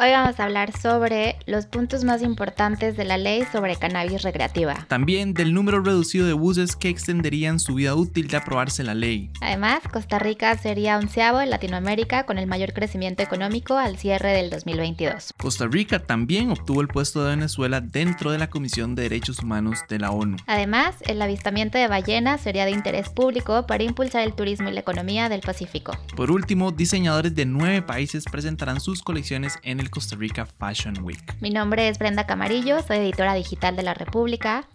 Hoy vamos a hablar sobre los puntos más importantes de la ley sobre cannabis recreativa. También del número reducido de buses que extenderían su vida útil de aprobarse la ley. Además, Costa Rica sería onceavo en Latinoamérica con el mayor crecimiento económico al cierre del 2022. Costa Rica también obtuvo el puesto de Venezuela dentro de la Comisión de Derechos Humanos de la ONU. Además, el avistamiento de ballenas sería de interés público para impulsar el turismo y la economía del Pacífico. Por último, diseñadores de nueve países presentarán sus colecciones en el Costa Rica Fashion Week. Mi nombre es Brenda Camarillo, soy editora digital de La República.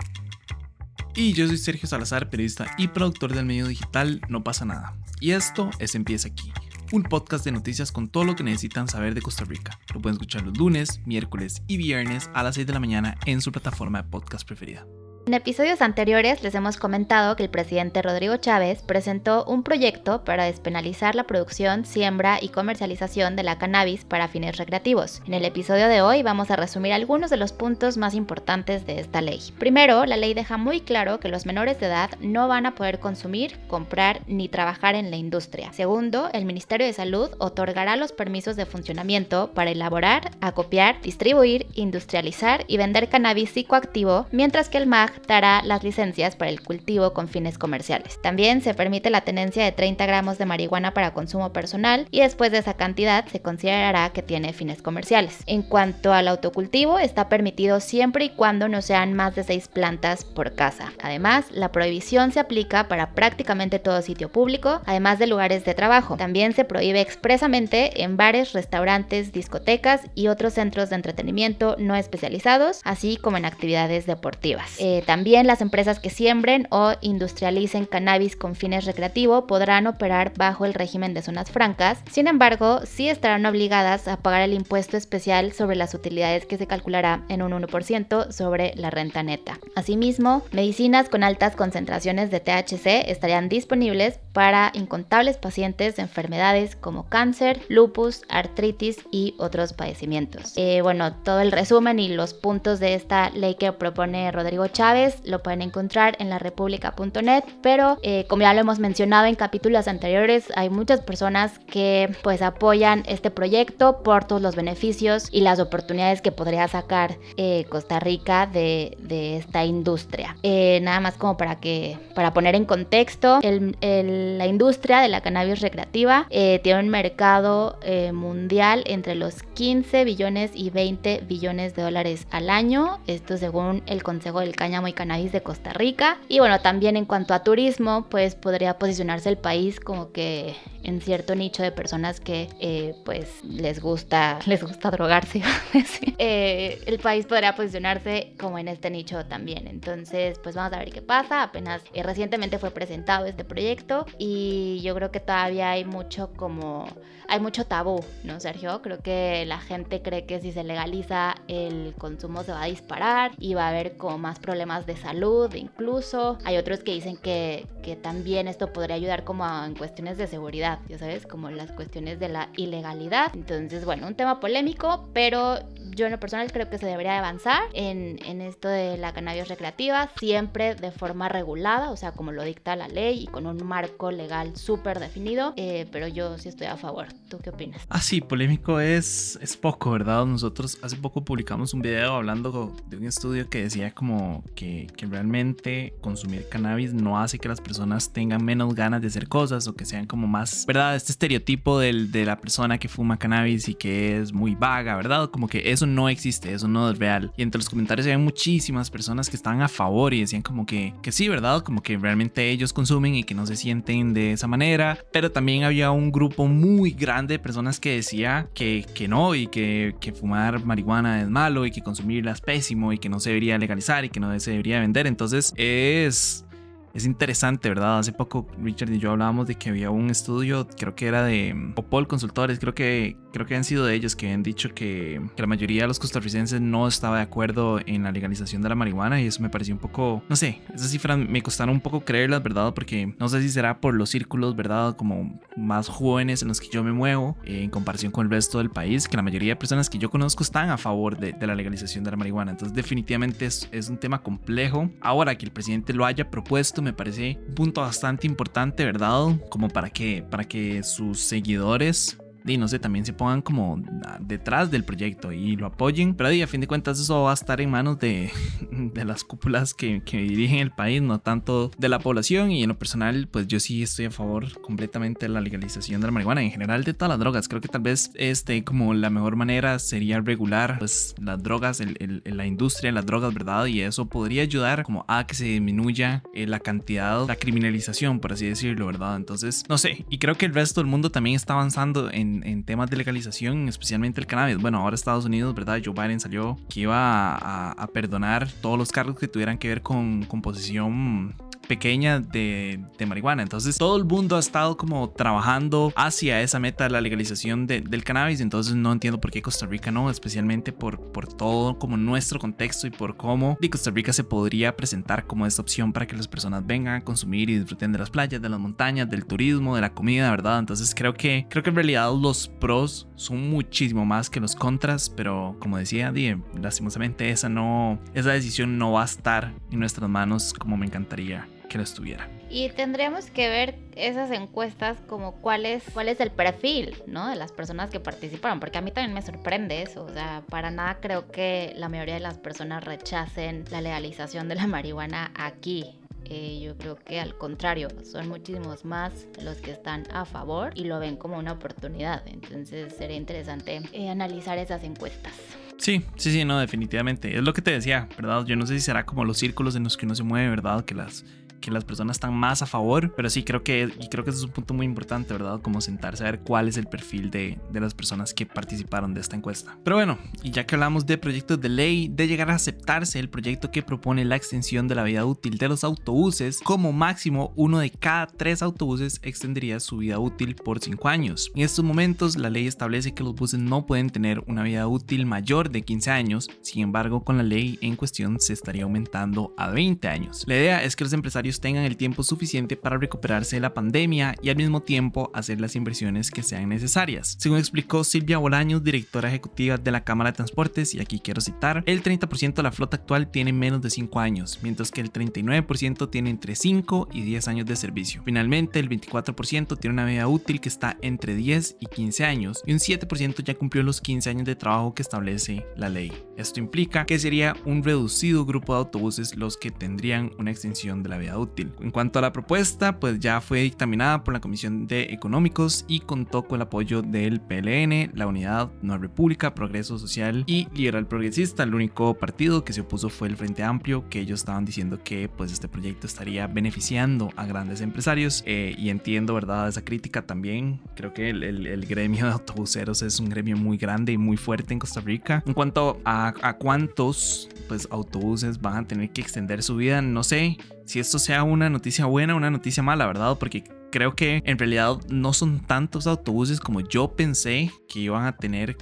Y yo soy Sergio Salazar, periodista y productor del medio digital No pasa nada. Y esto es Empieza aquí, un podcast de noticias con todo lo que necesitan saber de Costa Rica. Lo pueden escuchar los lunes, miércoles y viernes a las 6 de la mañana en su plataforma de podcast preferida. En episodios anteriores les hemos comentado que el presidente Rodrigo Chávez presentó un proyecto para despenalizar la producción, siembra y comercialización de la cannabis para fines recreativos. En el episodio de hoy vamos a resumir algunos de los puntos más importantes de esta ley. Primero, la ley deja muy claro que los menores de edad no van a poder consumir, comprar ni trabajar en la industria. Segundo, el Ministerio de Salud otorgará los permisos de funcionamiento para elaborar, acopiar, distribuir, industrializar y vender cannabis psicoactivo, mientras que el MAG dará las licencias para el cultivo con fines comerciales. También se permite la tenencia de 30 gramos de marihuana para consumo personal y después de esa cantidad se considerará que tiene fines comerciales. En cuanto al autocultivo, está permitido siempre y cuando no sean más de 6 plantas por casa. Además, la prohibición se aplica para prácticamente todo sitio público, además de lugares de trabajo. También se prohíbe expresamente en bares, restaurantes, discotecas y otros centros de entretenimiento no especializados, así como en actividades deportivas. Eh, también las empresas que siembren o industrialicen cannabis con fines recreativos podrán operar bajo el régimen de zonas francas. Sin embargo, sí estarán obligadas a pagar el impuesto especial sobre las utilidades que se calculará en un 1% sobre la renta neta. Asimismo, medicinas con altas concentraciones de THC estarían disponibles para incontables pacientes de enfermedades como cáncer, lupus, artritis y otros padecimientos. Eh, bueno, todo el resumen y los puntos de esta ley que propone Rodrigo Chávez lo pueden encontrar en la república.net, pero eh, como ya lo hemos mencionado en capítulos anteriores, hay muchas personas que pues apoyan este proyecto por todos los beneficios y las oportunidades que podría sacar eh, Costa Rica de, de esta industria. Eh, nada más como para que para poner en contexto, la industria de la cannabis recreativa tiene un mercado mundial entre los 15 billones y 20 billones de dólares al año, esto según el Consejo del Cáñamo y cannabis de Costa Rica. Y bueno, también en cuanto a turismo, pues podría posicionarse el país como que en cierto nicho de personas que eh, pues les gusta, les gusta drogarse. eh, el país podría posicionarse como en este nicho también. Entonces, pues vamos a ver qué pasa. Apenas eh, recientemente fue presentado este proyecto y yo creo que todavía hay mucho como, hay mucho tabú, ¿no, Sergio? Creo que la gente cree que si se legaliza el consumo se va a disparar y va a haber como más problemas de salud incluso. Hay otros que dicen que, que también esto podría ayudar como en cuestiones de seguridad, ya sabes, como las cuestiones de la ilegalidad. Entonces, bueno, un tema polémico, pero yo en lo personal creo que se debería avanzar en, en esto de la cannabis recreativa, siempre de forma regulada, o sea, como lo dicta la ley y con un marco legal súper definido, eh, pero yo sí estoy a favor. ¿Tú qué opinas? Ah, sí, polémico es, es poco, ¿verdad? Nosotros hace poco publicamos un video hablando de un estudio que decía como que, que realmente consumir cannabis no hace que las personas tengan menos ganas de hacer cosas o que sean como más, ¿verdad? Este estereotipo del, de la persona que fuma cannabis y que es muy vaga, ¿verdad? Como que eso no existe, eso no es real. Y entre los comentarios había muchísimas personas que estaban a favor y decían como que, que sí, ¿verdad? Como que realmente ellos consumen y que no se sienten de esa manera. Pero también había un grupo muy grande de personas que decía que, que no y que, que fumar marihuana es malo y que consumirla es pésimo y que no se debería legalizar y que no se debería vender. Entonces es es interesante, ¿verdad? Hace poco Richard y yo hablábamos de que había un estudio, creo que era de mm, Popol Consultores, creo que, creo que han sido de ellos que han dicho que, que, la mayoría de los costarricenses no estaba de acuerdo en la legalización de la marihuana y eso me pareció un poco, no sé, esas cifras me costaron un poco creerlas, ¿verdad? Porque no sé si será por los círculos, ¿verdad? Como más jóvenes en los que yo me muevo en comparación con el resto del país, que la mayoría de personas que yo conozco están a favor de, de la legalización de la marihuana. Entonces definitivamente es, es un tema complejo. Ahora que el presidente lo haya propuesto, me parece un punto bastante importante, ¿verdad? Como para que, para que sus seguidores y no sé, también se pongan como detrás del proyecto y lo apoyen. Pero a fin de cuentas eso va a estar en manos de, de las cúpulas que, que, dirigen el país, no tanto de la población. Y en lo personal, pues yo sí estoy a favor completamente de la legalización de la marihuana, en general de todas las drogas. Creo que tal vez este, como la mejor manera sería regular pues las drogas, el, la industria de las drogas, ¿verdad? Y eso podría ayudar como a que se disminuya eh, la cantidad, la criminalización, por así decirlo, ¿verdad? Entonces, no sé, y creo que el resto del mundo también está avanzando en, en temas de legalización, especialmente el cannabis. Bueno, ahora Estados Unidos, ¿verdad? Joe Biden salió que iba a, perdonar todos los cargos que tuvieran que ver con composición pequeña de, marihuana. Entonces todo el mundo ha estado como trabajando hacia esa meta de la legalización del cannabis. Entonces no entiendo por qué Costa Rica no, especialmente por, por todo como nuestro contexto y por cómo de Costa Rica se podría presentar como esta opción para que las personas vengan a consumir y disfruten de las playas, de las montañas, del turismo, de la comida, ¿verdad? Entonces creo que, creo que en realidad los pros son muchísimo más que los contras, pero como decía, die, lastimosamente esa no, esa decisión no va a estar en nuestras manos como me encantaría que. Y tendríamos que ver esas encuestas como cuál es, cuál es el perfil, ¿no? De las personas que participaron, porque a mí también me sorprende eso, o sea, para nada creo que la mayoría de las personas rechacen la legalización de la marihuana aquí. Eh, yo creo que al contrario, son muchísimos más los que están a favor y lo ven como una oportunidad. Entonces sería interesante eh, analizar esas encuestas. Sí, sí, sí, no, definitivamente. Es lo que te decía, ¿verdad? Yo no sé si será como los círculos en los que uno se mueve, ¿verdad? Que las que las personas están más a favor, pero sí creo que, y creo que ese es un punto muy importante, ¿verdad? Como sentarse a ver cuál es el perfil de, de las personas que participaron de esta encuesta. Pero bueno, y ya que hablamos de proyectos de ley, de llegar a aceptarse el proyecto que propone la extensión de la vida útil de los autobuses, como máximo uno de cada tres autobuses extendería su vida útil por cinco años. En estos momentos, la ley establece que los buses no pueden tener una vida útil mayor de 15 años, sin embargo, con la ley en cuestión se estaría aumentando a 20 años. La idea es que los empresarios tengan el tiempo suficiente para recuperarse de la pandemia y al mismo tiempo hacer las inversiones que sean necesarias. Según explicó Silvia Bolaños, directora ejecutiva de la Cámara de Transportes, y aquí quiero citar, el 30% de la flota actual tiene menos de 5 años, mientras que el 39% tiene entre 5 y 10 años de servicio. Finalmente, el 24% tiene una vida útil que está entre 10 y 15 años y un 7% ya cumplió los 15 años de trabajo que establece la ley. Esto implica que sería un reducido grupo de autobuses los que tendrían una extensión de la vida útil útil. En cuanto a la propuesta, pues ya fue dictaminada por la Comisión de Económicos y contó con el apoyo del PLN, la Unidad Nueva República, Progreso Social y Liberal Progresista. El único partido que se opuso fue el Frente Amplio, que ellos estaban diciendo que pues este proyecto estaría beneficiando a grandes empresarios eh, y entiendo, ¿verdad? Esa crítica también. Creo que el, el, gremio de autobuseros es un gremio muy grande y muy fuerte en Costa Rica. En cuanto a, a cuántos pues autobuses van a tener que extender su vida, no sé si esto sea una noticia buena o una noticia mala, ¿verdad? Porque creo que en realidad no son tantos autobuses como yo pensé que iban a tener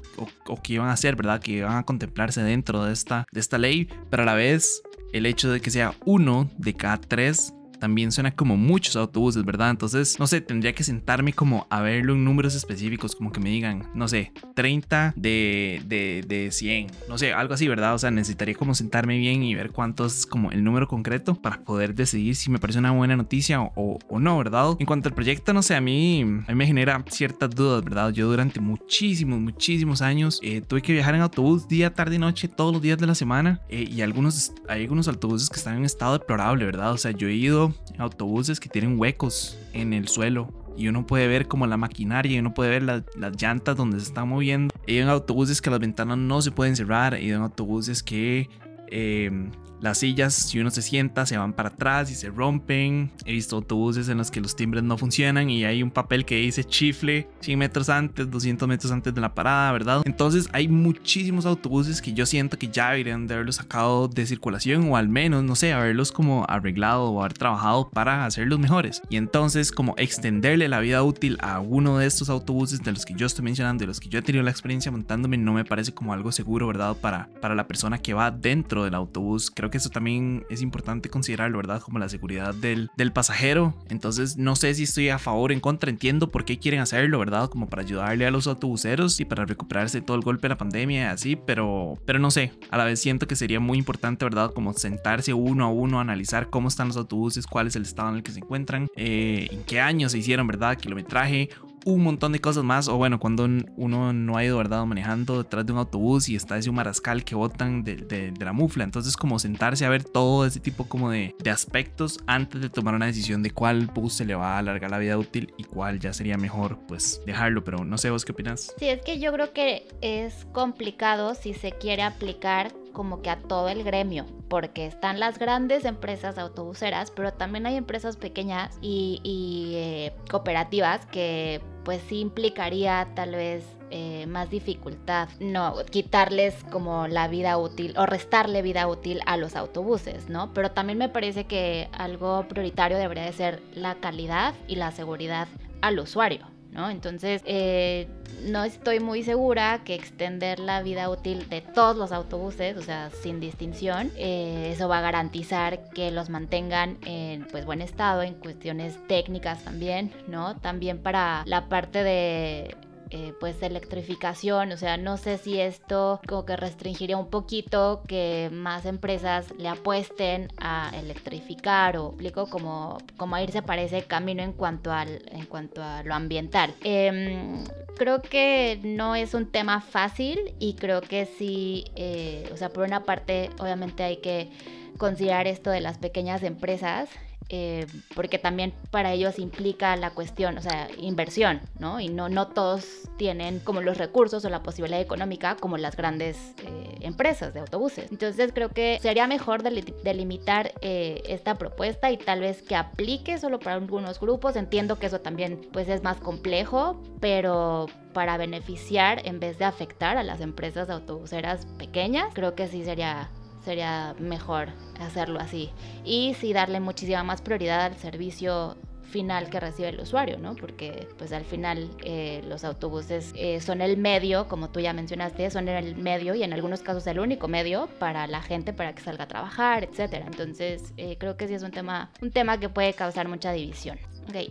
o, que iban a ser, ¿verdad? Que iban a contemplarse dentro de esta, de esta ley, pero a la vez el hecho de que sea uno de cada tres también suena como muchos autobuses, ¿verdad? Entonces, no sé, tendría que sentarme como a verlo en números específicos, como que me digan, no sé, 30 de, de, de 100, no sé, algo así, ¿verdad? O sea, necesitaría como sentarme bien y ver cuánto es como el número concreto para poder decidir si me parece una buena noticia o, o no, ¿verdad? En cuanto al proyecto, no sé, a mí, a mí me genera ciertas dudas, ¿verdad? Yo durante muchísimos, muchísimos años eh, tuve que viajar en autobús día, tarde y noche, todos los días de la semana eh, y algunos, hay algunos autobuses que están en estado deplorable, ¿verdad? O sea, yo he ido autobuses que tienen huecos en el suelo y uno puede ver como la maquinaria y uno puede ver las llantas donde se están moviendo. Hay autobuses que las ventanas no se pueden cerrar, hay autobuses que eh, las sillas, si uno se sienta, se van para atrás y se rompen. He visto autobuses en los que los timbres no funcionan y hay un papel que dice chifle 100 metros antes, 200 metros antes de la parada, ¿verdad? Entonces hay muchísimos autobuses que yo siento que ya deberían de haberlos sacado de circulación o al menos, no sé, haberlos como arreglado o haber trabajado para hacerlos mejores. Y entonces como extenderle la vida útil a uno de estos autobuses de los que yo estoy mencionando, de los que yo he tenido la experiencia montándome, no me parece como algo seguro, ¿verdad? Para, para la persona que va dentro del autobús. Creo que eso también es importante considerarlo, ¿verdad? Como la seguridad del, del pasajero. Entonces, no sé si estoy a favor o en contra. Entiendo por qué quieren hacerlo, ¿verdad? Como para ayudarle a los autobuseros y para recuperarse todo el golpe de la pandemia así, pero, pero no sé. A la vez siento que sería muy importante, ¿verdad? Como sentarse uno a uno, analizar cómo están los autobuses, cuál es el estado en el que se encuentran, eh, en qué año se hicieron, ¿verdad? Kilometraje un montón de cosas más. O bueno, cuando uno no ha ido, ¿verdad? Manejando detrás de un autobús y está ese un marascal que botan de, la mufla. Entonces, como sentarse a ver todo ese tipo como de, de, aspectos antes de tomar una decisión de cuál bus se le va a alargar la vida útil y cuál ya sería mejor, pues dejarlo. Pero no sé, vos qué opinas. Sí, es que yo creo que es complicado si se quiere aplicar como que a todo el gremio, porque están las grandes empresas autobuseras, pero también hay empresas pequeñas y, eh, cooperativas que pues sí implicaría tal vez eh, más dificultad, no quitarles como la vida útil o restarle vida útil a los autobuses, ¿no? Pero también me parece que algo prioritario debería de ser la calidad y la seguridad al usuario. ¿No? Entonces, eh, no estoy muy segura que extender la vida útil de todos los autobuses, o sea, sin distinción, eh, eso va a garantizar que los mantengan en pues buen estado, en cuestiones técnicas también, ¿no? También para la parte de eh, pues electrificación, o sea, no sé si esto como que restringiría un poquito que más empresas le apuesten a electrificar o explico como, como irse para ese camino en cuanto, al, en cuanto a lo ambiental. Em, creo que no es un tema fácil y creo que sí, eh, o sea, por una parte obviamente hay que considerar esto de las pequeñas empresas eh, porque también para ellos implica la cuestión, o sea, inversión, ¿no? Y no, no todos tienen como los recursos o la posibilidad económica como las grandes eh, empresas de autobuses. Entonces creo que sería mejor delimitar eh, esta propuesta y tal vez que aplique solo para algunos grupos. Entiendo que eso también pues es más complejo, pero para beneficiar en vez de afectar a las empresas autobuseras pequeñas, creo que sí sería sería mejor hacerlo así. Y sí darle muchísima más prioridad al servicio final que recibe el usuario, ¿no? Porque pues al final eh, los autobuses eh, son el medio, como tú ya mencionaste, son el medio y en algunos casos el único medio para la gente para que salga a trabajar, etcétera. Entonces eh, creo que sí es un tema, un tema que puede causar mucha división.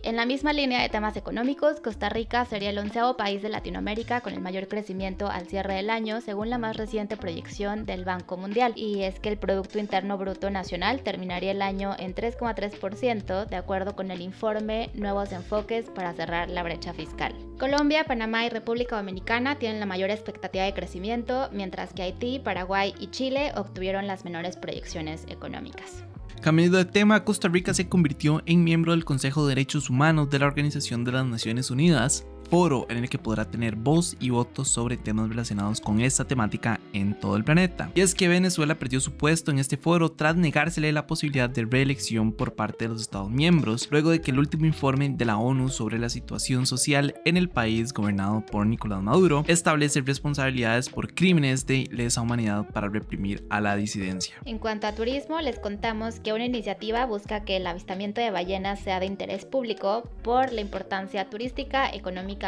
En la misma línea de temas económicos, Costa Rica sería el onceavo país de Latinoamérica con el mayor crecimiento al cierre del año, según la más reciente proyección del Banco Mundial. Y es que el Producto Interno Bruto Nacional terminaría el año en 3,3%, de acuerdo con el informe Nuevos Enfoques para cerrar la brecha fiscal. Colombia, Panamá y República Dominicana tienen la mayor expectativa de crecimiento, mientras que Haití, Paraguay y Chile obtuvieron las menores proyecciones económicas. Cambiando de tema, Costa Rica se convirtió en miembro del Consejo de Derechos Humanos de la Organización de las Naciones Unidas foro en el que podrá tener voz y votos sobre temas relacionados con esta temática en todo el planeta. Y es que Venezuela perdió su puesto en este foro tras negársele la posibilidad de reelección por parte de los Estados miembros, luego de que el último informe de la ONU sobre la situación social en el país gobernado por Nicolás Maduro establece responsabilidades por crímenes de lesa humanidad para reprimir a la disidencia. En cuanto a turismo, les contamos que una iniciativa busca que el avistamiento de ballenas sea de interés público por la importancia turística,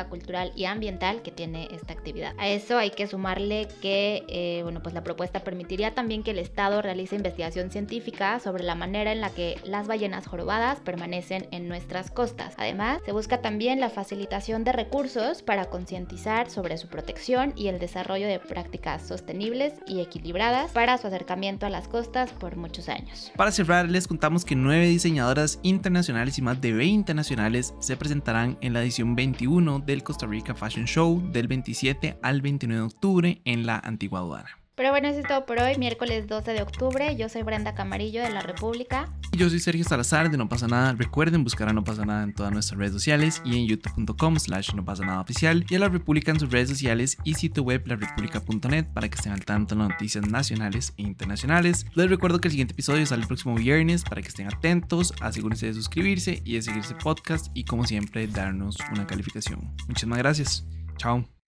cultural y ambiental que tiene esta actividad. A eso hay que sumarle que eh, bueno, pues la propuesta permitiría también que el Estado realice investigación científica sobre la manera en la que las ballenas jorobadas permanecen en nuestras costas. Además, se busca también la facilitación de recursos para concientizar sobre su protección y el desarrollo de prácticas sostenibles y equilibradas para su acercamiento a las costas por muchos años. Para cerrar, les contamos que nueve diseñadoras internacionales y más de 20 nacionales se presentarán en la edición 21 del Costa Rica Fashion Show del 27 al 29 de octubre en la Antigua Aduana. Pero bueno, eso es todo por hoy, miércoles 12 de octubre. Yo soy Brenda Camarillo de La República. Y yo soy Sergio Salazar de No Pasa Nada. Recuerden buscar a No Pasa Nada en todas nuestras redes sociales y en youtube.com slash no pasa nada oficial y a La República en sus redes sociales y sitio web larepublica.net para que estén al tanto de las noticias nacionales e internacionales. Les recuerdo que el siguiente episodio sale el próximo viernes para que estén atentos, asegúrense de suscribirse y de seguirse podcast y como siempre darnos una calificación. Muchísimas gracias. Chao.